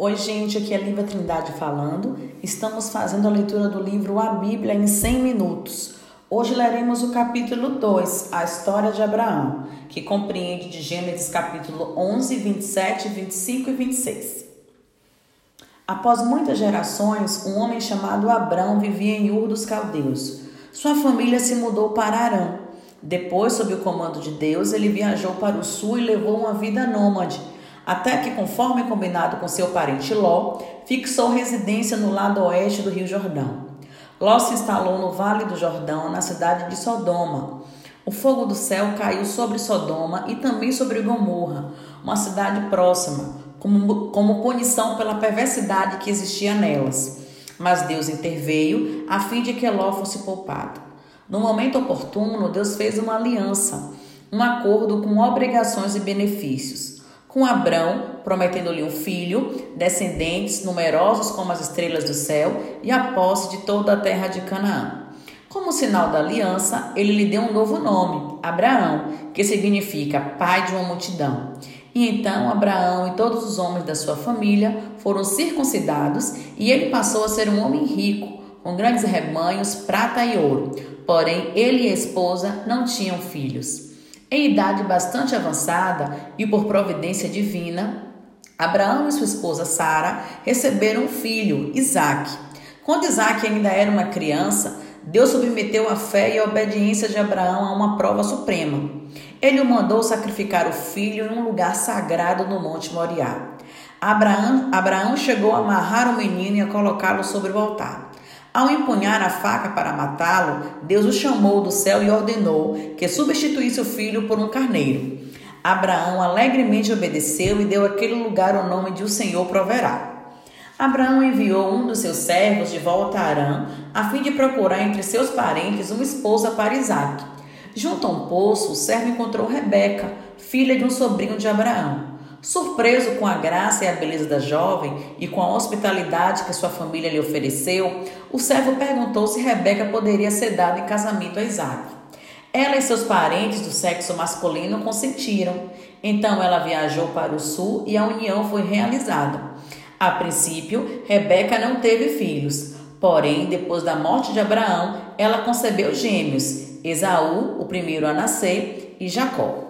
Oi, gente, aqui é Lívia Trindade falando. Estamos fazendo a leitura do livro A Bíblia em 100 minutos. Hoje leremos o capítulo 2, a história de Abraão, que compreende de Gênesis capítulo 11, 27, 25 e 26. Após muitas gerações, um homem chamado Abrão vivia em Ur dos Caldeus. Sua família se mudou para Arã. Depois, sob o comando de Deus, ele viajou para o sul e levou uma vida nômade até que, conforme combinado com seu parente Ló, fixou residência no lado oeste do Rio Jordão. Ló se instalou no Vale do Jordão, na cidade de Sodoma. O fogo do céu caiu sobre Sodoma e também sobre Gomorra, uma cidade próxima, como, como punição pela perversidade que existia nelas. Mas Deus interveio a fim de que Ló fosse poupado. No momento oportuno, Deus fez uma aliança, um acordo com obrigações e benefícios com Abrão, prometendo-lhe um filho, descendentes numerosos como as estrelas do céu e a posse de toda a terra de Canaã. Como sinal da aliança, ele lhe deu um novo nome, Abraão, que significa pai de uma multidão. E então Abraão e todos os homens da sua família foram circuncidados e ele passou a ser um homem rico, com grandes rebanhos, prata e ouro. Porém, ele e a esposa não tinham filhos. Em idade bastante avançada e por providência divina, Abraão e sua esposa Sara receberam um filho, Isaque. Quando Isaque ainda era uma criança, Deus submeteu a fé e a obediência de Abraão a uma prova suprema. Ele o mandou sacrificar o filho em um lugar sagrado no Monte Moriá. Abraão, Abraão chegou a amarrar o menino e a colocá-lo sobre o altar. Ao empunhar a faca para matá-lo, Deus o chamou do céu e ordenou que substituísse o filho por um carneiro. Abraão alegremente obedeceu e deu àquele lugar o nome de O Senhor Proverá. Abraão enviou um dos seus servos de volta a Arã, a fim de procurar entre seus parentes uma esposa para Isaac. Junto a um poço, o servo encontrou Rebeca, filha de um sobrinho de Abraão. Surpreso com a graça e a beleza da jovem e com a hospitalidade que sua família lhe ofereceu, o servo perguntou se Rebeca poderia ser dada em casamento a Isaac. Ela e seus parentes do sexo masculino consentiram. Então ela viajou para o sul e a união foi realizada. A princípio, Rebeca não teve filhos, porém, depois da morte de Abraão, ela concebeu gêmeos, Esaú, o primeiro a nascer, e Jacó.